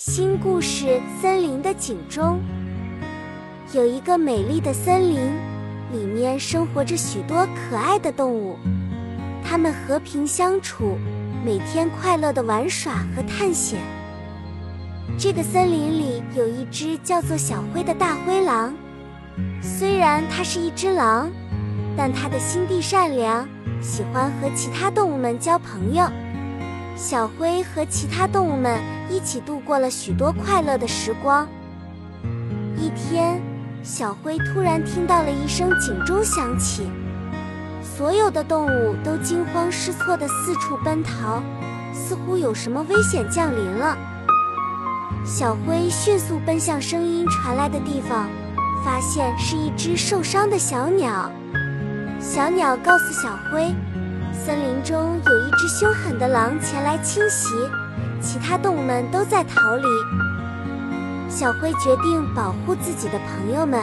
新故事：森林的警钟。有一个美丽的森林，里面生活着许多可爱的动物，它们和平相处，每天快乐的玩耍和探险。这个森林里有一只叫做小灰的大灰狼，虽然它是一只狼，但它的心地善良，喜欢和其他动物们交朋友。小灰和其他动物们一起度过了许多快乐的时光。一天，小灰突然听到了一声警钟响起，所有的动物都惊慌失措地四处奔逃，似乎有什么危险降临了。小灰迅速奔向声音传来的地方，发现是一只受伤的小鸟。小鸟告诉小灰。森林中有一只凶狠的狼前来侵袭，其他动物们都在逃离。小灰决定保护自己的朋友们，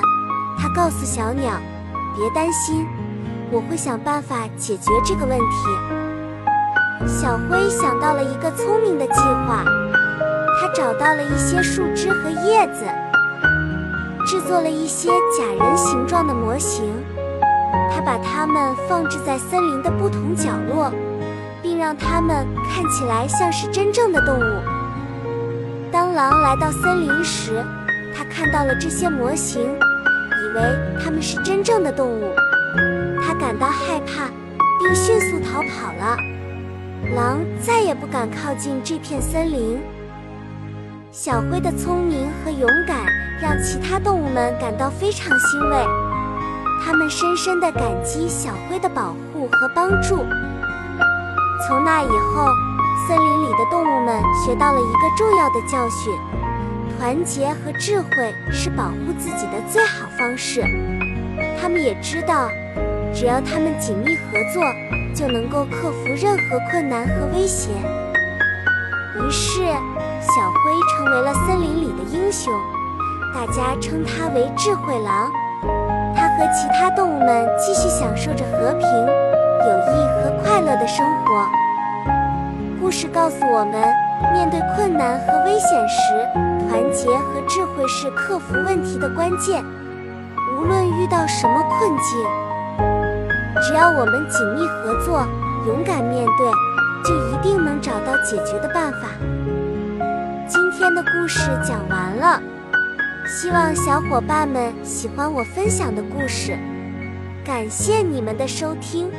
他告诉小鸟：“别担心，我会想办法解决这个问题。”小灰想到了一个聪明的计划，他找到了一些树枝和叶子，制作了一些假人形状的模型。他把它们放置在森林的不同角落，并让它们看起来像是真正的动物。当狼来到森林时，他看到了这些模型，以为它们是真正的动物。他感到害怕，并迅速逃跑了。狼再也不敢靠近这片森林。小灰的聪明和勇敢让其他动物们感到非常欣慰。他们深深地感激小灰的保护和帮助。从那以后，森林里的动物们学到了一个重要的教训：团结和智慧是保护自己的最好方式。他们也知道，只要他们紧密合作，就能够克服任何困难和威胁。于是，小灰成为了森林里的英雄，大家称他为智慧狼。动物们继续享受着和平、友谊和快乐的生活。故事告诉我们，面对困难和危险时，团结和智慧是克服问题的关键。无论遇到什么困境，只要我们紧密合作、勇敢面对，就一定能找到解决的办法。今天的故事讲完了。希望小伙伴们喜欢我分享的故事，感谢你们的收听。